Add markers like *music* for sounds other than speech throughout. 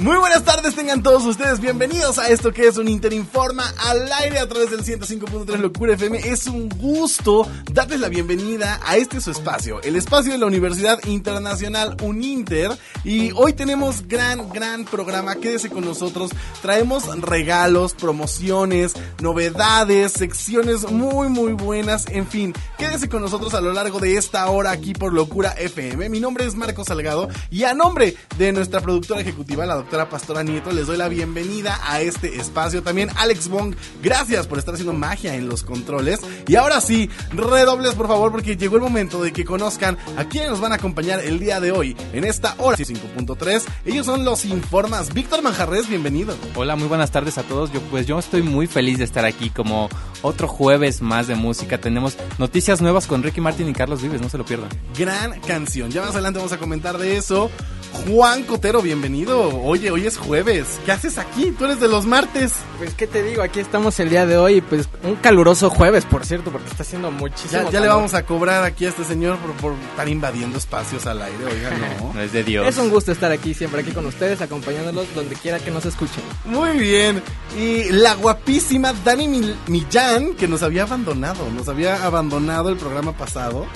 Muy buenas tardes, tengan todos ustedes bienvenidos a esto que es un Interinforma al aire a través del 105.3 Locura FM. Es un gusto darles la bienvenida a este su espacio, el espacio de la Universidad Internacional Uninter. Y hoy tenemos gran, gran programa. Quédese con nosotros. Traemos regalos, promociones, novedades, secciones muy, muy buenas. En fin, quédese con nosotros a lo largo de esta hora aquí por Locura FM. Mi nombre es Marco Salgado y a nombre de nuestra productora ejecutiva, la doctora doctora Pastora Nieto, les doy la bienvenida a este espacio. También Alex Bong, gracias por estar haciendo magia en los controles. Y ahora sí, redobles por favor porque llegó el momento de que conozcan a quienes nos van a acompañar el día de hoy en esta hora 5.3. Ellos son los Informas. Víctor Manjarres, bienvenido. Hola, muy buenas tardes a todos. Yo pues yo estoy muy feliz de estar aquí como otro jueves más de música. Tenemos noticias nuevas con Ricky Martin y Carlos Vives, no se lo pierdan. Gran canción. Ya más adelante vamos a comentar de eso. Juan Cotero, bienvenido. Oye, hoy es jueves. ¿Qué haces aquí? Tú eres de los martes. Pues, ¿qué te digo? Aquí estamos el día de hoy. Pues, un caluroso jueves, por cierto, porque está haciendo muchísimo. Ya, ya le vamos a cobrar aquí a este señor por, estar invadiendo espacios al aire. Oiga, no. *laughs* no es de Dios. Es un gusto estar aquí, siempre aquí con ustedes, acompañándolos donde quiera que nos escuchen. Muy bien. Y la guapísima Dani Millán, que nos había abandonado. Nos había abandonado el programa pasado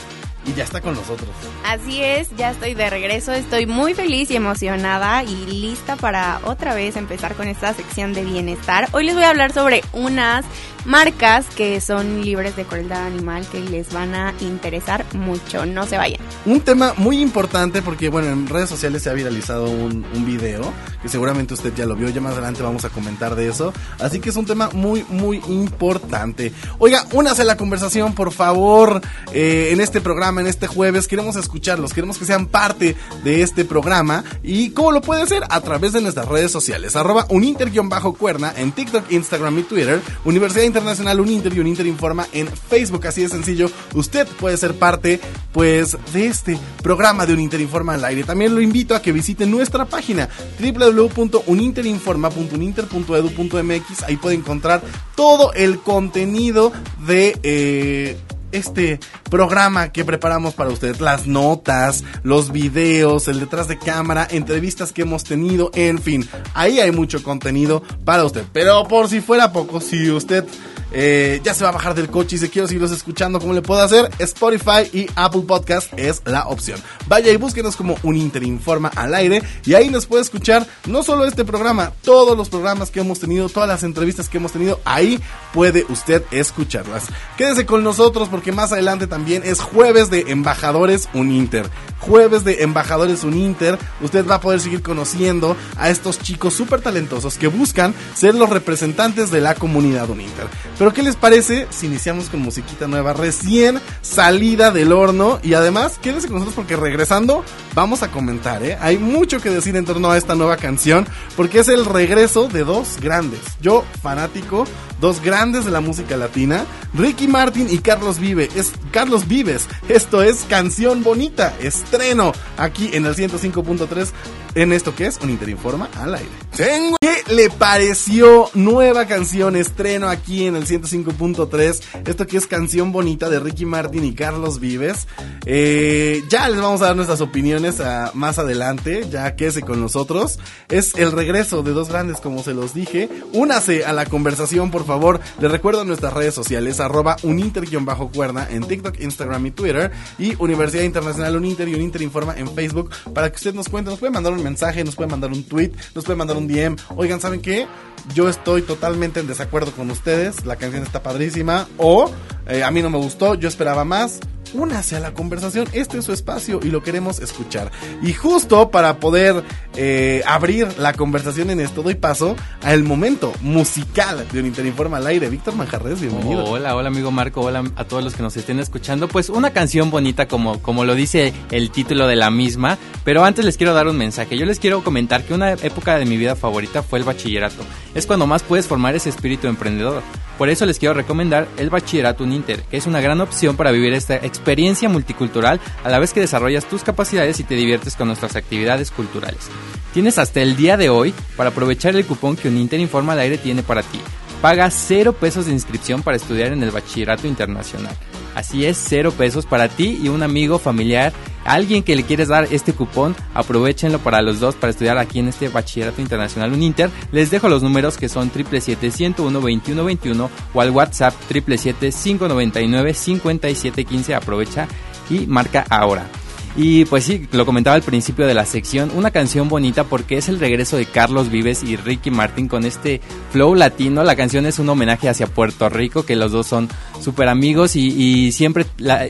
y ya está con nosotros. Así es, ya estoy de regreso, estoy muy feliz y emocionada y lista para otra vez empezar con esta sección de bienestar. Hoy les voy a hablar sobre unas marcas que son libres de crueldad animal que les van a interesar mucho, no se vayan. Un tema muy importante porque bueno, en redes sociales se ha viralizado un, un video que seguramente usted ya lo vio, ya más adelante vamos a comentar de eso, así que es un tema muy muy importante. Oiga, únase a la conversación por favor eh, en este programa en este jueves. Queremos escucharlos, queremos que sean parte de este programa. ¿Y cómo lo puede hacer? A través de nuestras redes sociales. Arroba uninter-cuerna en TikTok, Instagram y Twitter. Universidad Internacional Uninter y Uninter Informa en Facebook. Así de sencillo. Usted puede ser parte, pues, de este programa de Uninter Informa al aire. También lo invito a que visite nuestra página www.uninterinforma.uninter.edu.mx. Ahí puede encontrar todo el contenido de... Eh, este programa que preparamos para ustedes. Las notas, los videos, el detrás de cámara, entrevistas que hemos tenido, en fin. Ahí hay mucho contenido para usted. Pero por si fuera poco, si usted eh, ya se va a bajar del coche y se quiere seguirlos escuchando, ¿cómo le puedo hacer? Spotify y Apple Podcast es la opción. Vaya y búsquenos como un Interinforma al aire y ahí nos puede escuchar no solo este programa, todos los programas que hemos tenido, todas las entrevistas que hemos tenido, ahí puede usted escucharlas. Quédese con nosotros porque más adelante también es jueves de embajadores Uninter. Jueves de embajadores Uninter, usted va a poder seguir conociendo a estos chicos súper talentosos que buscan ser los representantes de la comunidad Uninter. Pero ¿qué les parece si iniciamos con musiquita nueva, recién salida del horno? Y además, quédense con nosotros porque regresando vamos a comentar, ¿eh? Hay mucho que decir en torno a esta nueva canción porque es el regreso de dos grandes. Yo, fanático, dos grandes de la música latina, Ricky Martin y Carlos Vive. Es Carlos Vives. Esto es Canción Bonita, estreno aquí en el 105.3 en esto que es un Interinforma al aire. ¿Qué le pareció nueva canción estreno aquí en el 105.3? Esto que es canción bonita de Ricky Martin y Carlos Vives. Eh, ya les vamos a dar nuestras opiniones más adelante, ya quédese con nosotros. Es el regreso de dos grandes, como se los dije. Únase a la conversación, por favor. Les recuerdo nuestras redes sociales, arroba uninter-cuerda en TikTok, Instagram y Twitter. Y Universidad Internacional Uninter y Uninter Informa en Facebook para que usted nos cuente. Nos puede mandar un mensaje, nos puede mandar un tweet, nos puede mandar un DM. Oigan, ¿saben qué? Yo estoy totalmente en desacuerdo con ustedes. La canción está padrísima. O eh, a mí no me gustó, yo esperaba más únase a la conversación. Este es su espacio y lo queremos escuchar. Y justo para poder eh, abrir la conversación en esto, doy paso al momento musical de un Interinforma al aire. Víctor Manjarres, bienvenido. hola, hola amigo Marco, hola a todos los que nos estén escuchando. Pues una canción bonita como, como lo dice el título de la misma, pero antes les quiero dar un mensaje. Yo les quiero comentar que una época de mi vida favorita fue el bachillerato. Es cuando más puedes formar ese espíritu emprendedor. Por eso les quiero recomendar el Bachillerato Uninter, que es una gran opción para vivir esta experiencia multicultural a la vez que desarrollas tus capacidades y te diviertes con nuestras actividades culturales. Tienes hasta el día de hoy para aprovechar el cupón que Uninter Informa al aire tiene para ti. paga cero pesos de inscripción para estudiar en el bachillerato internacional. Así es, cero pesos para ti y un amigo familiar, alguien que le quieres dar este cupón, aprovechenlo para los dos para estudiar aquí en este bachillerato internacional un Inter. Les dejo los números que son 777-101-2121 o al WhatsApp 777-599-5715. Aprovecha y marca ahora. Y pues sí, lo comentaba al principio de la sección, una canción bonita porque es el regreso de Carlos Vives y Ricky Martin con este flow latino. La canción es un homenaje hacia Puerto Rico, que los dos son súper amigos y, siempre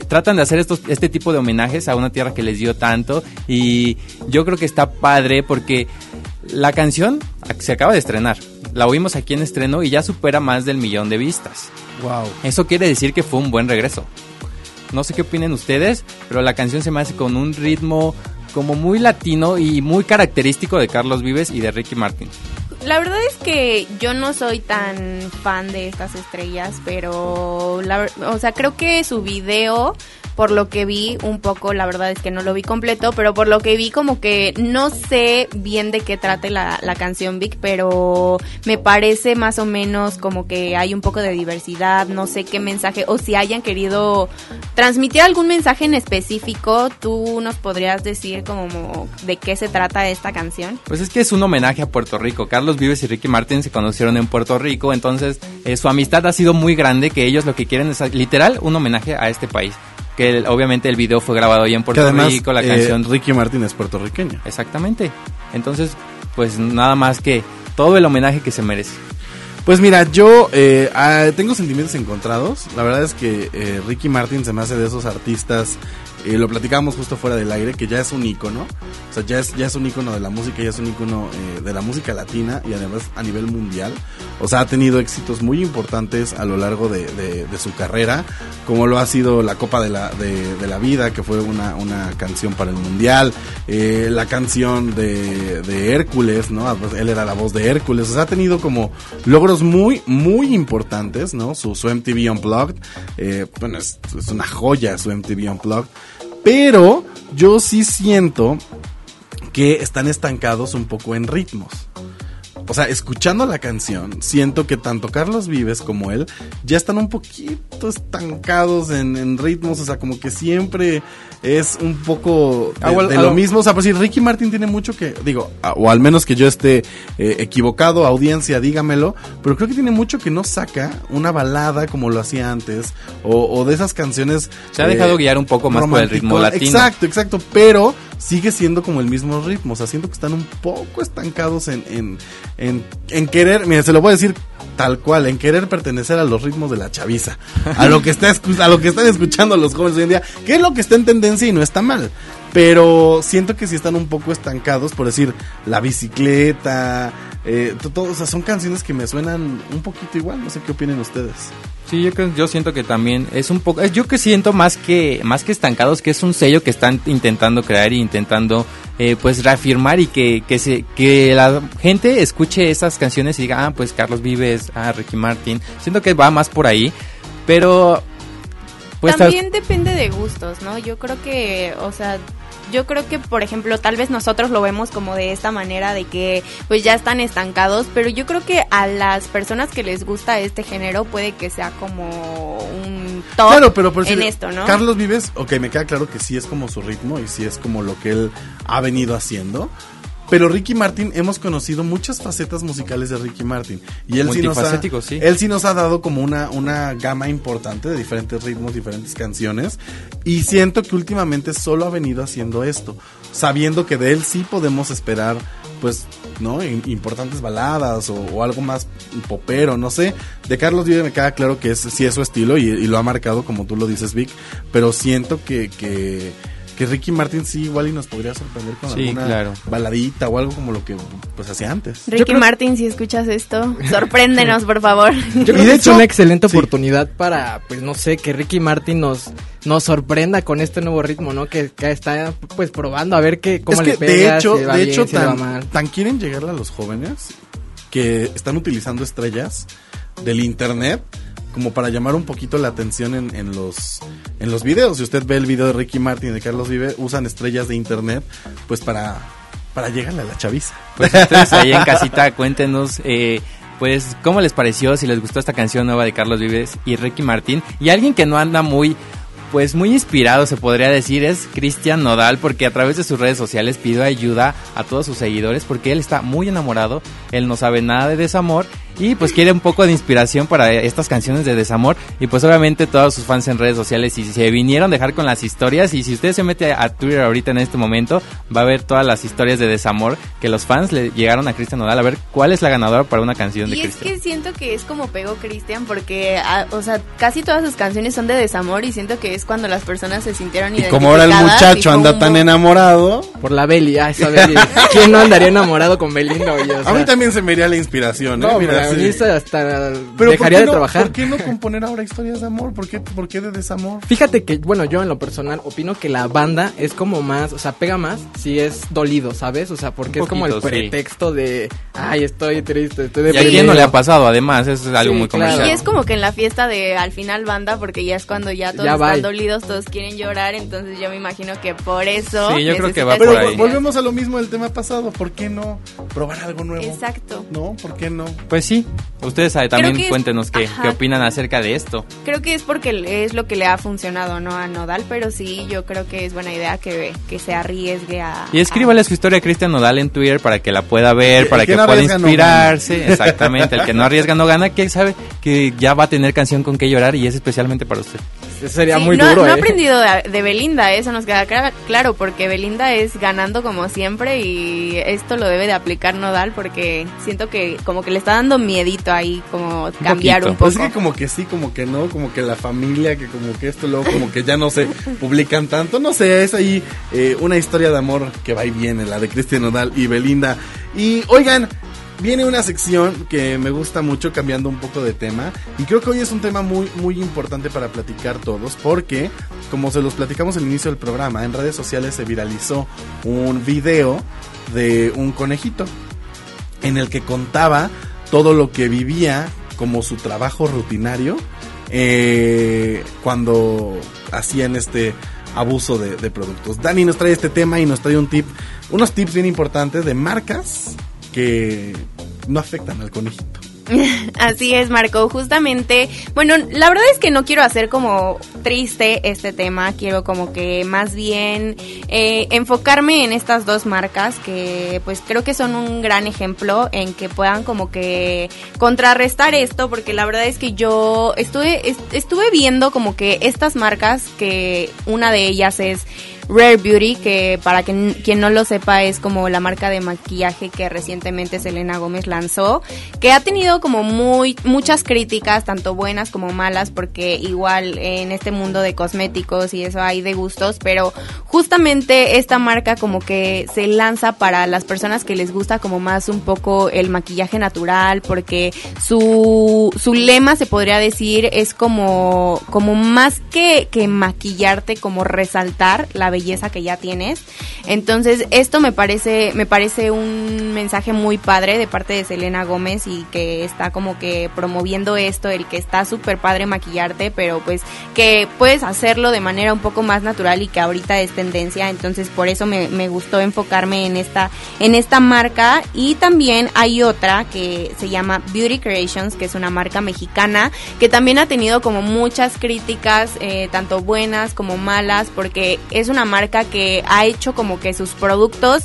tratan de hacer estos, este tipo de homenajes a una tierra que les dio tanto. Y yo creo que está padre porque la canción se acaba de estrenar. La oímos aquí en estreno y ya supera más del millón de vistas. Wow. Eso quiere decir que fue un buen regreso. No sé qué opinen ustedes, pero la canción se me hace con un ritmo como muy latino y muy característico de Carlos Vives y de Ricky Martin. La verdad es que yo no soy tan fan de estas estrellas, pero la, o sea, creo que su video por lo que vi un poco, la verdad es que no lo vi completo, pero por lo que vi como que no sé bien de qué trate la, la canción Vic, pero me parece más o menos como que hay un poco de diversidad, no sé qué mensaje, o si hayan querido transmitir algún mensaje en específico, tú nos podrías decir como de qué se trata esta canción. Pues es que es un homenaje a Puerto Rico. Carlos Vives y Ricky Martin se conocieron en Puerto Rico, entonces eh, su amistad ha sido muy grande que ellos lo que quieren es literal un homenaje a este país que obviamente el video fue grabado ahí en Puerto Rico, la eh, canción Ricky Martin es puertorriqueño. Exactamente. Entonces, pues nada más que todo el homenaje que se merece. Pues mira, yo eh, ah, tengo sentimientos encontrados. La verdad es que eh, Ricky Martin se me hace de esos artistas eh, lo platicábamos justo fuera del aire, que ya es un icono, o sea, ya es, ya es un icono de la música, ya es un icono eh, de la música latina y además a nivel mundial. O sea, ha tenido éxitos muy importantes a lo largo de, su carrera, como lo ha sido la Copa de la, de, la Vida, que fue una, una canción para el mundial, eh, la canción de, Hércules, ¿no? Él era la voz de Hércules, o sea, ha tenido como logros muy, muy importantes, ¿no? Su, su MTV Unplugged, bueno, es, es una joya su MTV Unplugged. Pero yo sí siento que están estancados un poco en ritmos. O sea, escuchando la canción, siento que tanto Carlos Vives como él ya están un poquito estancados en, ritmos, o sea, como que siempre es un poco de, lo mismo. O sea, pues si Ricky Martin tiene mucho que, digo, o al menos que yo esté eh, equivocado, audiencia, dígamelo, pero creo que tiene mucho que no saca una balada como lo hacía antes, o, de esas canciones. Se ha dejado eh, guiar un poco más por el ritmo latino. Exacto, exacto, pero sigue siendo como el mismo ritmo, o sea, siento que están un poco estancados en, en, en, querer, mira, se lo voy a decir tal cual, en querer pertenecer a los ritmos de la chaviza, a lo que está a lo que están escuchando los jóvenes hoy en día, que es lo que está en tendencia y no está mal. Pero siento que sí están un poco estancados, por decir, la bicicleta, eh, todo, o sea, son canciones que me suenan un poquito igual, no sé qué opinen ustedes. Sí, yo, yo siento que también es un poco, yo que siento más que más que estancados, que es un sello que están intentando crear e intentando eh, pues reafirmar y que, que, se, que la gente escuche esas canciones y diga, ah, pues Carlos Vives, ah, Ricky Martin. Siento que va más por ahí, pero... Pues también depende de gustos, ¿no? Yo creo que, o sea, yo creo que, por ejemplo, tal vez nosotros lo vemos como de esta manera de que pues ya están estancados, pero yo creo que a las personas que les gusta este género puede que sea como un top pero en esto, ¿no? Carlos Vives, ok, me queda claro que sí es como su ritmo y sí es como lo que él ha venido haciendo. Pero Ricky Martin, hemos conocido muchas facetas musicales de Ricky Martin. Y él sí nos ha, Él sí nos ha dado como una, una gama importante de diferentes ritmos, diferentes canciones. Y siento que últimamente solo ha venido haciendo esto. Sabiendo que de él sí podemos esperar, pues, ¿no? Importantes baladas o, algo más popero, no sé. De Carlos Vive me queda claro que es, sí es su estilo y, y, lo ha marcado como tú lo dices, Vic. Pero siento que, que que Ricky Martin sí igual y nos podría sorprender con alguna baladita o algo como lo que pues hacía antes. Ricky Martin, si escuchas esto, *laughs* sorpréndenos, por favor. Yo creo *laughs* que es una excelente oportunidad para, pues no sé, que Ricky Martin nos nos sorprenda con este nuevo ritmo, ¿no? Que, está pues probando a ver qué cómo le pega, de hecho, de hecho tan, tan quieren llegarle a los jóvenes que están utilizando estrellas del internet como para llamar un poquito la atención en, en, los en los videos. Si usted ve el video de Ricky Martin y de Carlos Vive, usan estrellas de internet pues para, para llegarle a la chaviza. Pues ustedes ahí en casita cuéntenos eh, pues cómo les pareció, si les gustó esta canción nueva de Carlos Vives y Ricky Martín. Y alguien que no anda muy pues muy inspirado se podría decir es Cristian Nodal porque a través de sus redes sociales pidió ayuda a todos sus seguidores porque él está muy enamorado, él no sabe nada de desamor y pues quiere un poco de inspiración para estas canciones de desamor y pues obviamente todos sus fans en redes sociales y se vinieron a dejar con las historias y si usted se mete a Twitter ahorita en este momento va a ver todas las historias de desamor que los fans le llegaron a Cristian Nodal a ver cuál es la ganadora para una canción de Cristian. Y es que siento que es como pegó Cristian porque ah, o sea, casi todas sus canciones son de desamor y siento que es cuando las personas se sintieron Y como ahora el muchacho anda tan enamorado por la Beli, ah, esa Beli. ¿Quién no andaría enamorado con Belinda? A mí también se me iría la inspiración, ¿eh? Mira, hasta dejaría de trabajar. ¿Por qué no componer ahora historias de amor? ¿Por qué, ¿Por qué de desamor? Fíjate que, bueno, yo en lo personal opino que la banda es como más, o sea, pega más si es dolido, ¿sabes? O sea, porque es como el pretexto de, ay, estoy triste, estoy deprimido. Y a quién no le ha pasado, además, es algo muy comercial. Y es como que en la fiesta de al final banda, porque ya es cuando ya todos están dolidos, todos quieren llorar, entonces yo me imagino que por eso. Sí, yo creo que va por ahí. volvemos a lo mismo del tema pasado, ¿por qué no probar algo nuevo? Exacto. ¿No? ¿Por qué no? Pues sí, Ustedes también cuéntenos qué, qué, opinan acerca de esto. Creo que es porque es lo que le ha funcionado ¿no? a Nodal, pero sí, yo creo que es buena idea que, que se arriesgue a... Y escríbale su historia a Cristian Nodal en Twitter para que la pueda ver, para que, pueda inspirarse. Exactamente, el que no arriesga no gana, que sabe que ya va a tener canción con que llorar y es especialmente para usted. Sería muy no, duro. No ha ¿eh? aprendido de, Belinda, eso nos queda claro, porque Belinda es ganando como siempre y esto lo debe de aplicar Nodal porque siento que como que le está dando miedito ahí, como cambiar un, poco. Pues es que como que sí, como que no, como que la familia, que como que esto luego como que ya no se *laughs* publican tanto, no sé, es ahí eh, una historia de amor que va y viene, la de Cristian Nodal y Belinda. Y oigan, viene una sección que me gusta mucho cambiando un poco de tema y creo que hoy es un tema muy muy importante para platicar todos porque como se los platicamos al inicio del programa en redes sociales se viralizó un video de un conejito en el que contaba todo lo que vivía como su trabajo rutinario eh, cuando hacían este abuso de, de productos. Dani nos trae este tema y nos trae un tip, unos tips bien importantes de marcas que no afectan al conejito. *laughs* Así es, Marco. Justamente, bueno, la verdad es que no quiero hacer como triste este tema, quiero como que más bien eh, enfocarme en estas dos marcas que pues creo que son un gran ejemplo en que puedan como que contrarrestar esto, porque la verdad es que yo estuve, estuve viendo como que estas marcas, que una de ellas es Rare Beauty, que para quien, quien no lo sepa es como la marca de maquillaje que recientemente Selena Gómez lanzó, que ha tenido como muy muchas críticas, tanto buenas como malas, porque igual en este mundo de cosméticos y eso hay de gustos, pero justamente esta marca como que se lanza para las personas que les gusta como más un poco el maquillaje natural, porque su, su lema se podría decir es como, como más que, que maquillarte, como resaltar la belleza que ya tienes. Entonces, esto me parece, me parece un mensaje muy padre de parte de Selena Gómez y que está como que promoviendo esto, el que está súper padre maquillarte, pero pues que puedes hacerlo de manera un poco más natural y que ahorita es tendencia. Entonces, por eso me, gustó enfocarme en esta, en esta marca. Y también hay otra que se llama Beauty Creations, que es una marca mexicana que también ha tenido como muchas críticas, eh, tanto buenas como malas, porque es una marca que ha hecho como que sus productos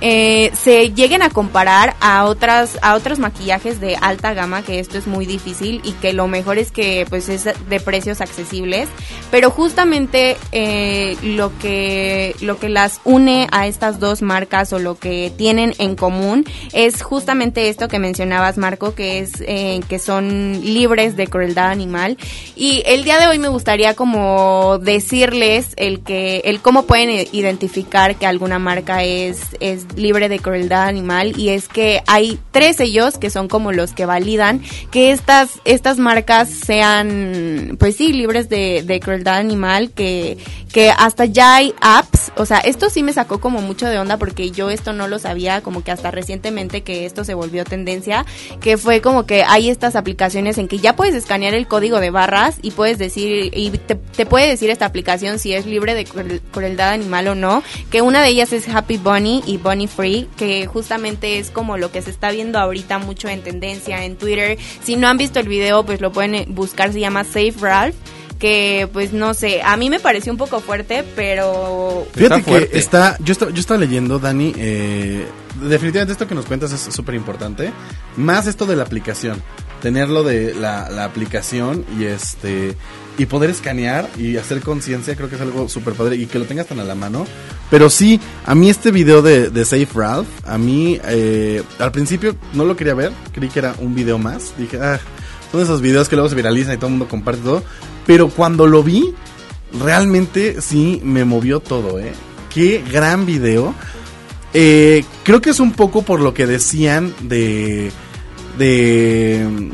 eh, se lleguen a comparar a otras a otros maquillajes de alta gama que esto es muy difícil y que lo mejor es que pues es de precios accesibles. Pero justamente eh, lo que lo que las une a estas dos marcas o lo que tienen en común es justamente esto que mencionabas Marco que es eh, que son libres de crueldad animal. Y el día de hoy me gustaría como decirles el que el cómo pueden identificar que alguna marca es es libre de crueldad animal y es que hay tres sellos que son como los que validan que estas, estas marcas sean, pues sí, libres de, de crueldad animal, que, que hasta ya hay apps, o sea, esto sí me sacó como mucho de onda porque yo esto no lo sabía, como que hasta recientemente que esto se volvió tendencia, que fue como que hay estas aplicaciones en que ya puedes escanear el código de barras y puedes decir, y te, te puede decir esta aplicación si es libre de crueldad animal o no, que una de ellas es Happy Bunny y Bunny Bunny Free, que justamente es como lo que se está viendo ahorita mucho en tendencia en Twitter. Si no han visto el video, pues lo pueden eh, buscar, se llama Save Ralph que pues no sé, a mí me pareció un poco fuerte, pero... Fíjate que está, yo, está, yo estaba leyendo, Dani, eh, definitivamente esto que nos cuentas es súper importante, más esto de la aplicación, tenerlo de la, la aplicación y este y poder escanear y hacer conciencia creo que es algo súper padre y que lo tengas tan a la mano. Pero sí, a mí este video de, de Safe Ralph, a mí eh, al principio no lo quería ver, creí que era un video más. Dije, ah, son esos videos que luego se viralizan y todo el mundo comparte todo. Pero cuando lo vi, realmente sí me movió todo, ¿eh? Qué gran video. Eh, creo que es un poco por lo que decían de... De...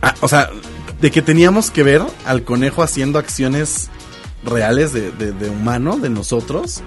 Ah, o sea, de que teníamos que ver al conejo haciendo acciones reales de, de, humano, de nosotros,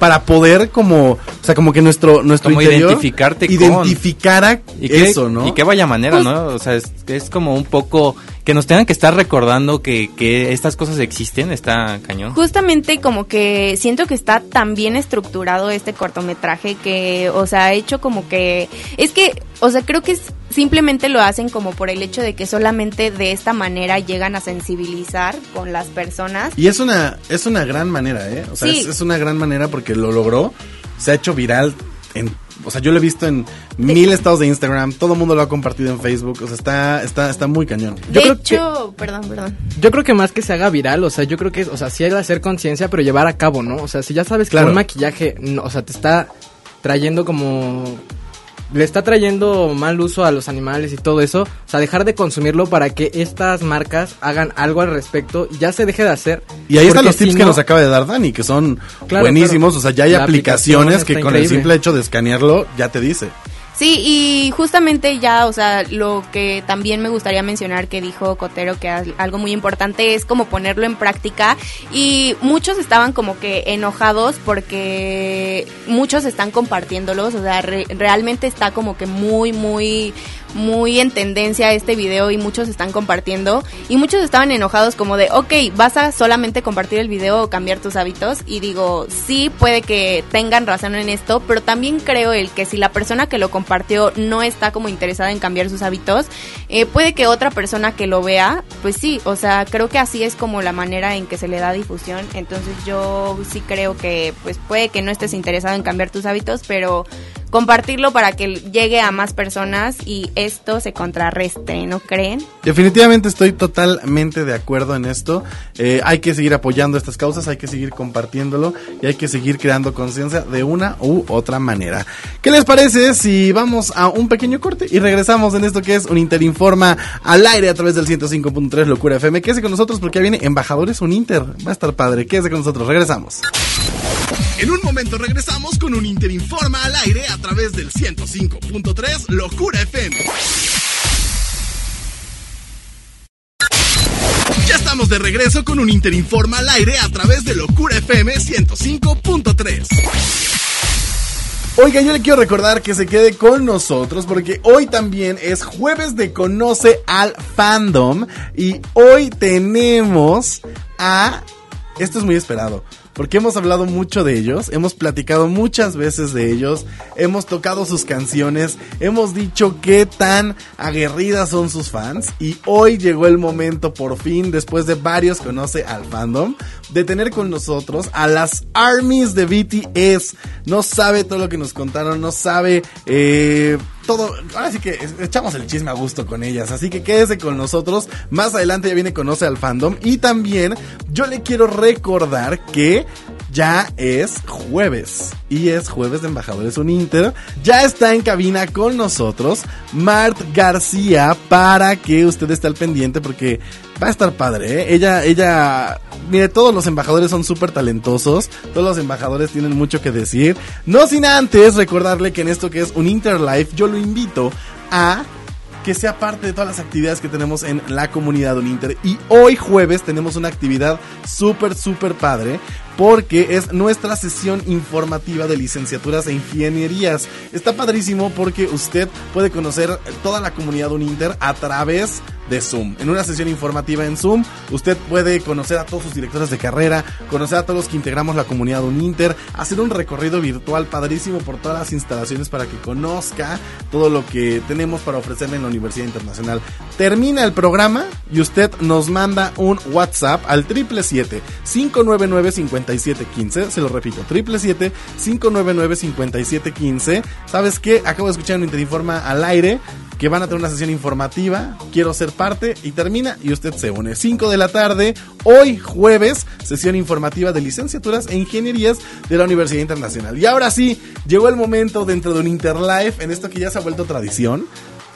para poder como, o sea, como que nuestro, nuestro como identificarte identificara eso, ¿no? Y qué vaya manera, pues ¿no? O sea, es, es como un poco que nos tengan que estar recordando que, que estas cosas existen, está cañón. Justamente como que siento que está tan bien estructurado este cortometraje que, o sea, ha hecho como que, es que, o sea, creo que simplemente lo hacen como por el hecho de que solamente de esta manera llegan a sensibilizar con las personas. Y es una, es una gran manera, ¿eh? O sea, es, es una gran manera porque lo logró, se ha hecho viral en o sea, yo lo he visto en mil estados de Instagram, todo el mundo lo ha compartido en Facebook, o sea, está, está, está muy cañón. De hecho, perdón, perdón. Yo creo que más que se haga viral, o sea, yo creo que, o sea, sí hay que hacer conciencia, pero llevar a cabo, ¿no? O sea, si ya sabes que un maquillaje, o sea, te está trayendo como le está trayendo mal uso a los animales y todo eso, o sea, dejar de consumirlo para que estas marcas hagan algo al respecto y ya se deje de hacer. Y ahí están los tips que nos acaba de dar Dani, que son buenísimos, o sea, ya hay aplicaciones que con el simple hecho de escanearlo ya te dice. Sí, y justamente ya, o sea, lo que también me gustaría mencionar que dijo Cotero, que algo muy importante es como ponerlo en práctica y muchos estaban como que enojados porque muchos están compartiéndolos, o sea, realmente está como que muy, muy muy en tendencia este video y muchos están compartiendo. Y muchos estaban enojados como de, ok, vas a solamente compartir el video o cambiar tus hábitos y digo, sí, puede que tengan razón en esto, pero también creo el que si la persona que lo compartió no está como interesada en cambiar sus hábitos, eh, puede que otra persona que lo vea, pues sí, o sea, creo que así es como la manera en que se le da difusión, entonces yo sí creo que pues puede que no estés interesado en cambiar tus hábitos, pero compartirlo para que llegue a más personas y esto se contrarreste, ¿no creen? Definitivamente estoy totalmente de acuerdo en esto. Eh, hay que seguir apoyando estas causas, hay que seguir compartiéndolo y hay que seguir creando conciencia de una u otra manera. ¿Qué les parece si vamos a un pequeño corte y regresamos en esto que es un Interinforma al aire a través del 105.3 Locura FM? Quédese con nosotros porque ya viene Embajadores Un Inter. Va a estar padre. Quédese con nosotros. Regresamos. Regresamos con un Interinforma al aire a través del 105.3 Locura FM. Ya estamos de regreso con un Interinforma al aire a través de Locura FM 105.3. Oiga, yo le quiero recordar que se quede con nosotros porque hoy también es jueves de Conoce al Fandom y hoy tenemos a... Esto es muy esperado porque hemos hablado mucho de ellos, hemos platicado muchas veces de ellos, hemos tocado sus canciones, hemos dicho qué tan aguerridas son sus fans y hoy llegó el momento por fin, después de varios conoce al fandom, de tener con nosotros a las armies de BTS. No sabe todo lo que nos contaron, no sabe... Eh, todo, ahora sí que echamos el chisme a gusto con ellas, así que quédese con nosotros. Más adelante ya viene Conoce al Fandom y también yo le quiero recordar que ya es jueves y es jueves de Embajadores Uninter. Ya está en cabina con nosotros Mart García para que usted esté al pendiente porque va a estar padre. ¿eh? Ella, ella, mire, todos los embajadores son súper talentosos, todos los embajadores tienen mucho que decir. No sin antes recordarle que en esto que es un Interlife yo lo invito a que sea parte de todas las actividades que tenemos en la comunidad Uninter. Y hoy jueves tenemos una actividad súper, súper padre porque es nuestra sesión informativa de licenciaturas e ingenierías. Está padrísimo porque usted puede conocer toda la comunidad Uninter a través de Zoom. En una sesión informativa en Zoom, usted puede conocer a todos sus directores de carrera, conocer a todos los que integramos la comunidad Uninter, hacer un recorrido virtual padrísimo por todas las instalaciones para que conozca todo lo que tenemos para ofrecerle en la Universidad Internacional. Termina el programa y usted nos manda un WhatsApp al 777 599 5715, se lo repito, 777 599 5715. ¿Sabes qué? Acabo de escuchar un Interinforma al aire que van a tener una sesión informativa. Quiero ser parte y termina y usted se une. 5 de la tarde, hoy jueves, sesión informativa de licenciaturas e ingenierías de la Universidad Internacional. Y ahora sí, llegó el momento dentro de un Interlife, en esto que ya se ha vuelto tradición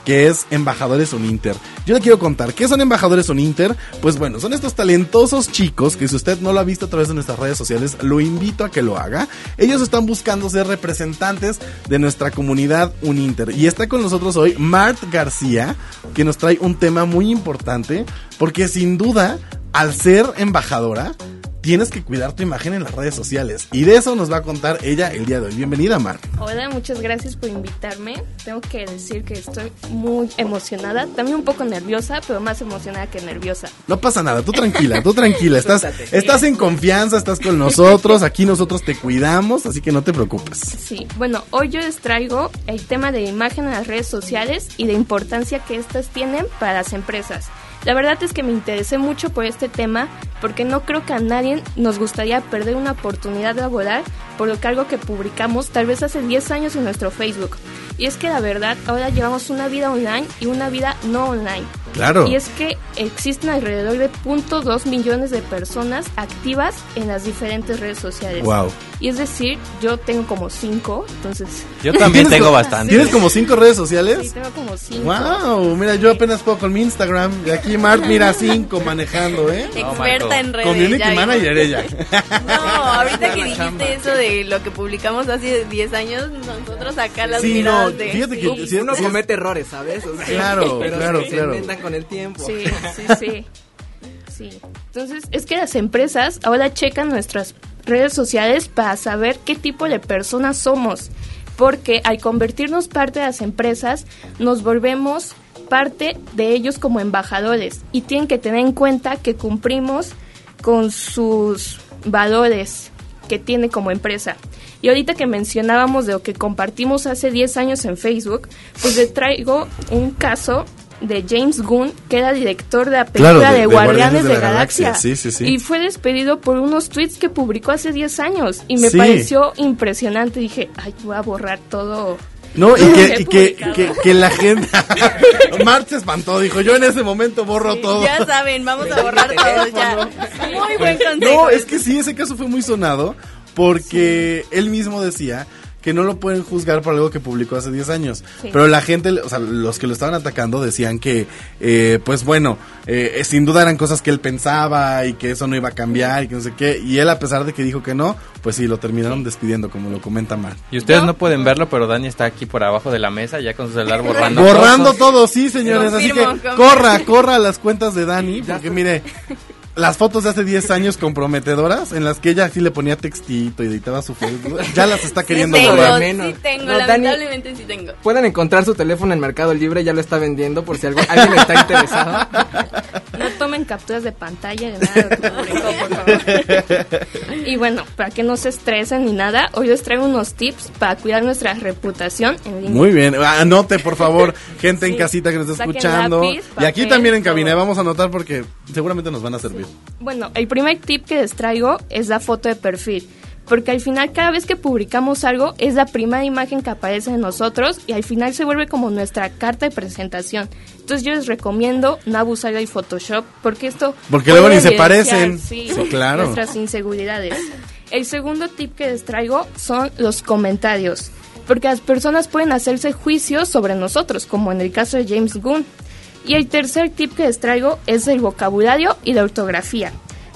que es Embajadores Uninter. Yo le quiero contar, ¿qué son Embajadores Uninter? Pues bueno, son estos talentosos chicos que si usted no lo ha visto a través de nuestras redes sociales, lo invito a que lo haga. Ellos están buscando ser representantes de nuestra comunidad Uninter. Y está con nosotros hoy Mart García, que nos trae un tema muy importante, porque sin duda, al ser embajadora, tienes que cuidar tu imagen en las redes sociales. Y de eso nos va a contar ella el día de hoy. Bienvenida, Mar. Hola, muchas gracias por invitarme. Tengo que decir que estoy muy emocionada, también un poco nerviosa, pero más emocionada que nerviosa. No pasa nada, tú tranquila, tú tranquila. *laughs* Estás, estás en confianza, estás con nosotros, aquí nosotros te cuidamos, así que no te preocupes. Sí, bueno, hoy yo les traigo el tema de imagen en las redes sociales y la importancia que estas tienen para las empresas. La verdad es que me interesé mucho por este tema porque no creo que a nadie nos gustaría perder una oportunidad laboral por lo que que publicamos tal vez hace 10 años en nuestro Facebook. Y es que la verdad, ahora llevamos una vida online y una vida no online. Claro. Y es que existen alrededor de 0.2 millones de personas activas en las diferentes redes sociales. Wow. Y es decir, yo tengo como 5, entonces... Yo también *laughs* tengo bastante. ¿Tienes como 5 redes sociales? Sí, tengo como 5. Wow, mira, yo apenas puedo con mi Instagram. Y aquí Mart, mira, *laughs* 5 manejando, ¿eh? Experta en redes. Community ya manager ella. *laughs* No, ahorita que dijiste eso de lo que publicamos hace 10 años, nosotros acá las Sí, miradas no, de... fíjate que si Uno comete errores, ¿sabes? O sea, Claro, pero claro, claro. *laughs* con el tiempo. Sí, sí, sí. Sí. Entonces, es que las empresas ahora checan nuestras redes sociales para saber qué tipo de personas somos. Porque al convertirnos parte de las empresas, nos volvemos parte de ellos como embajadores. Y tienen que tener en cuenta que cumplimos con sus valores que tiene como empresa. Y ahorita que mencionábamos de lo que compartimos hace 10 años en Facebook, pues le traigo un caso de James Gunn, que era director de la película Claro, de- de, de Guardianes de, la Galaxia. Galaxia, sí, sí, sí. Y fue despedido por unos tweets que publicó hace 10 años. Y me Sí. pareció impresionante. Dije, ay, voy a borrar todo. No, y *laughs* que, y que, publicado. que, que la gente. *laughs* Mart se espantó, dijo: Yo en ese momento borro todo. Ya saben, vamos a borrar todo ya. *laughs* Muy buen consejo. No, es que sí, ese caso fue muy sonado porque él mismo decía que no lo pueden juzgar por algo que publicó hace 10 años. Sí. Pero la gente, o sea, los que lo estaban atacando decían que, eh, pues bueno, eh, sin duda eran cosas que él pensaba y que eso no iba a cambiar y que no sé qué. Y él, a pesar de que dijo que no, pues sí, lo terminaron despidiendo, como lo comenta Mar. Y ustedes no pueden verlo, pero Dani está aquí por abajo de la mesa ya con su celular borrando. Borrando todo, sí, señores. así que confirmo. corra, corra a las cuentas de Dani, porque mire, *laughs* las fotos de hace 10 años comprometedoras, en las que ella sí le ponía textito y editaba su Facebook, ya las está Sí queriendo tengo, borrar. sí tengo, No, Dani- lamentablemente sí tengo. Pueden encontrar su teléfono en Mercado Libre, ya lo está vendiendo por si algo- alguien está interesado. No tomen capturas de pantalla de nada por favor. Y bueno, para que no se estresen ni nada, hoy les traigo unos tips para cuidar nuestra reputación en línea. Muy bien, anote por favor, *laughs* gente en casita que nos está Saquen escuchando. lápiz, y aquí también en cabina, vamos a anotar porque seguramente nos van a servir. Bueno, el primer tip que les traigo es la foto de perfil. Porque al final, cada vez que publicamos algo, es la primera imagen que aparece en nosotros y al final se vuelve como nuestra carta de presentación. Entonces, yo les recomiendo no abusar del Photoshop porque esto. Porque luego ni se parecen. Sí, Sí, claro. Nuestras inseguridades. El segundo tip que les traigo son los comentarios. Porque las personas pueden hacerse juicios sobre nosotros, como en el caso de James Gunn. Y el tercer tip que les traigo es el vocabulario y la ortografía,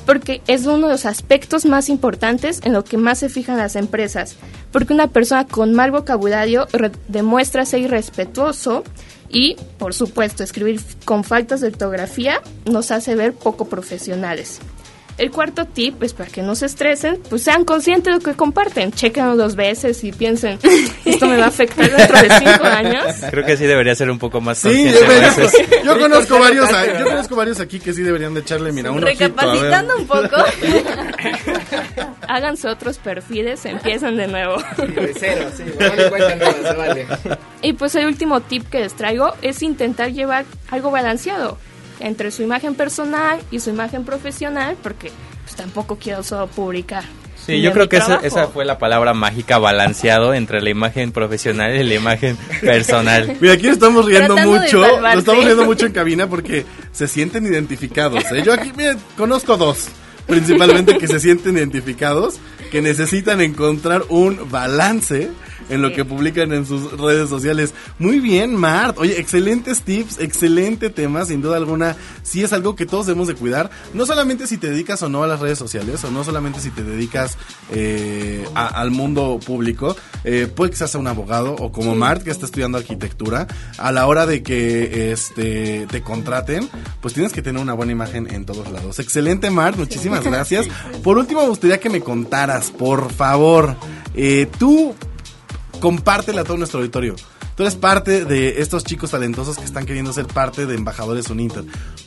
porque es uno de los aspectos más importantes en lo que más se fijan las empresas, porque una persona con mal vocabulario demuestra ser irrespetuoso y, por supuesto, escribir con faltas de ortografía nos hace ver poco profesionales. El cuarto tip es para que no se estresen, pues sean conscientes de lo que comparten. Chequenlo dos veces y piensen, *laughs* esto me va a afectar dentro de cinco años. Creo que sí debería ser un poco más Sí, consciente yo, yo conozco varios, yo conozco varios aquí que sí deberían de echarle, mira, un ojito. Recapacitando un poco. *laughs* Háganse otros perfiles, empiezan de nuevo. De cero, sí. Vale. Y pues el último tip que les traigo es intentar llevar algo balanceado entre su imagen personal y su imagen profesional, porque pues tampoco quiero solo publicar. Sí, yo creo que esa, esa fue la palabra mágica, balanceado entre la imagen profesional y la imagen *laughs* personal. Mira, aquí estamos riendo Tratando mucho, nos estamos riendo mucho en cabina porque se sienten identificados. ¿eh? Yo aquí, miren, conozco dos, principalmente que se sienten identificados, que necesitan encontrar un balance en lo que publican en sus redes sociales. Muy bien, Mart. Oye, excelentes tips, excelente tema, sin duda alguna. Sí es algo que todos debemos de cuidar. No solamente si te dedicas o no a las redes sociales, o no solamente si te dedicas eh, a- al mundo público. Eh, puede que seas un abogado o como Mart que está estudiando arquitectura. A la hora de que este te contraten, pues tienes que tener una buena imagen en todos lados. Excelente, Mart. Muchísimas gracias. Por último, me gustaría que me contaras, por favor, eh, tú compártela a todo nuestro auditorio. Tú eres parte de estos chicos talentosos que están queriendo ser parte de embajadores Uninter.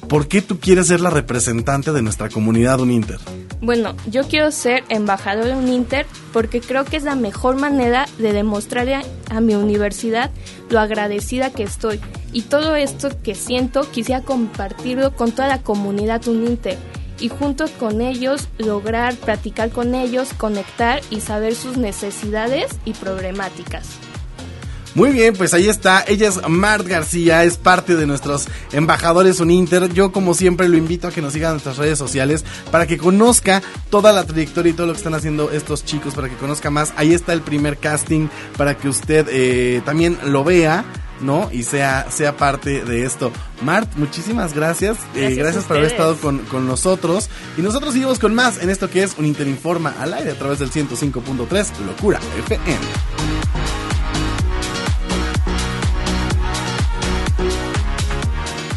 ¿Por qué tú quieres ser la representante de nuestra comunidad Uninter? Bueno, yo quiero ser embajador de Uninter porque creo que es la mejor manera de demostrarle a, a mi universidad lo agradecida que estoy. Y todo esto que siento quisiera compartirlo con toda la comunidad Uninter. Y junto con ellos lograr platicar con ellos, conectar y saber sus necesidades y problemáticas. Muy bien, pues ahí está. Ella es Mart García, es parte de nuestros embajadores Uninter. Yo, como siempre, lo invito a que nos sigan en nuestras redes sociales para que conozca toda la trayectoria y todo lo que están haciendo estos chicos, para que conozca más. Ahí está el primer casting para que usted eh, también lo vea. ¿No? Y sea, sea parte de esto. Mart, muchísimas gracias. Eh, Gracias por haber estado con, con nosotros. Y nosotros seguimos con más en esto que es un Interinforma al aire a través del 105.3 Locura FM.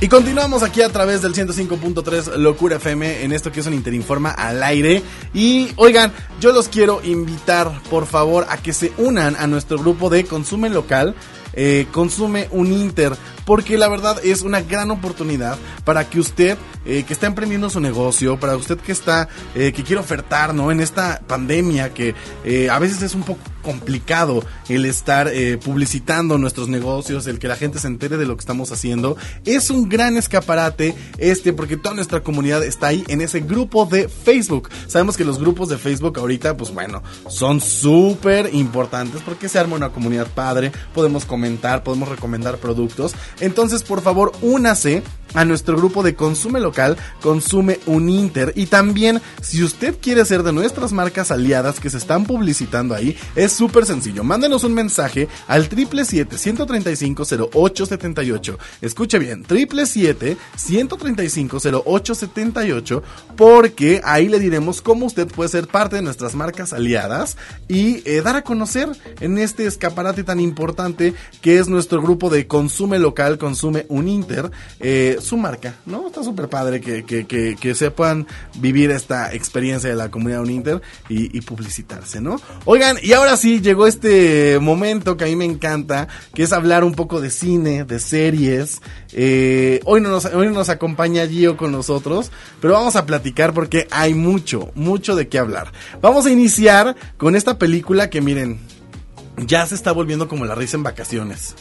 Y continuamos aquí a través del 105.3 Locura FM en esto que es un Interinforma al aire. Y oigan, yo los quiero invitar por favor a que se unan a nuestro grupo de Consume Local. Eh, consume un Inter porque la verdad es una gran oportunidad para que usted eh, que está emprendiendo su negocio para usted que está eh, que quiere ofertar no en esta pandemia que eh, a veces es un poco complicado el estar publicitando nuestros negocios el que la gente se entere de lo que estamos haciendo. Es un gran escaparate este porque toda nuestra comunidad está ahí en ese grupo de Facebook. Sabemos que los grupos de Facebook ahorita pues bueno son súper importantes porque se arma una comunidad padre. Podemos comentar podemos recomendar productos entonces por favor únase a nuestro grupo de Consume Local, Consume un Inter. Y también, si usted quiere ser de nuestras marcas aliadas que se están publicitando ahí, es súper sencillo. Mándenos un mensaje al 777-135-0878. Escuche bien, 777-135-0878, porque ahí le diremos cómo usted puede ser parte de nuestras marcas aliadas y eh, dar a conocer en este escaparate tan importante que es nuestro grupo de Consume Local, Consume un Inter. Su marca, ¿no? Está súper padre que, que, que, que sepan vivir esta experiencia de la comunidad Uninter y, y publicitarse, ¿no? Oigan, y ahora sí llegó este momento que a mí me encanta, que es hablar un poco de cine, de series. Eh, hoy, no nos, hoy no nos acompaña Gio con nosotros, pero vamos a platicar porque hay mucho, mucho de qué hablar. Vamos a iniciar con esta película que miren, ya se está volviendo como la risa en vacaciones.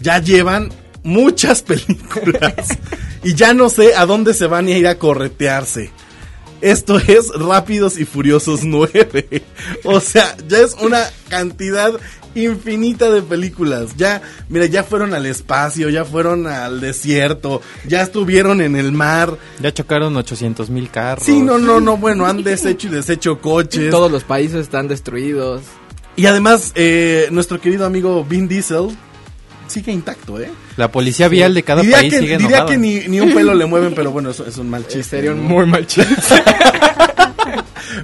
Ya llevan muchas *laughs* películas y ya no sé a dónde se van a ir a corretearse. Esto es Rápidos y Furiosos 9. O sea, ya es una cantidad infinita de películas. Ya, mira, ya fueron al espacio, ya fueron al desierto, ya estuvieron en el mar. Ya chocaron 800 mil carros. Sí, no, no, no, bueno, han deshecho y deshecho coches. Todos los países están destruidos. Y además, eh, nuestro querido amigo Vin Diesel sigue intacto, ¿eh? La policía vial de cada diría país que, sigue diría enojada. que ni, ni un pelo le *laughs* mueven, pero bueno, eso es un mal chiste. Sería un muy mal chiste. *laughs*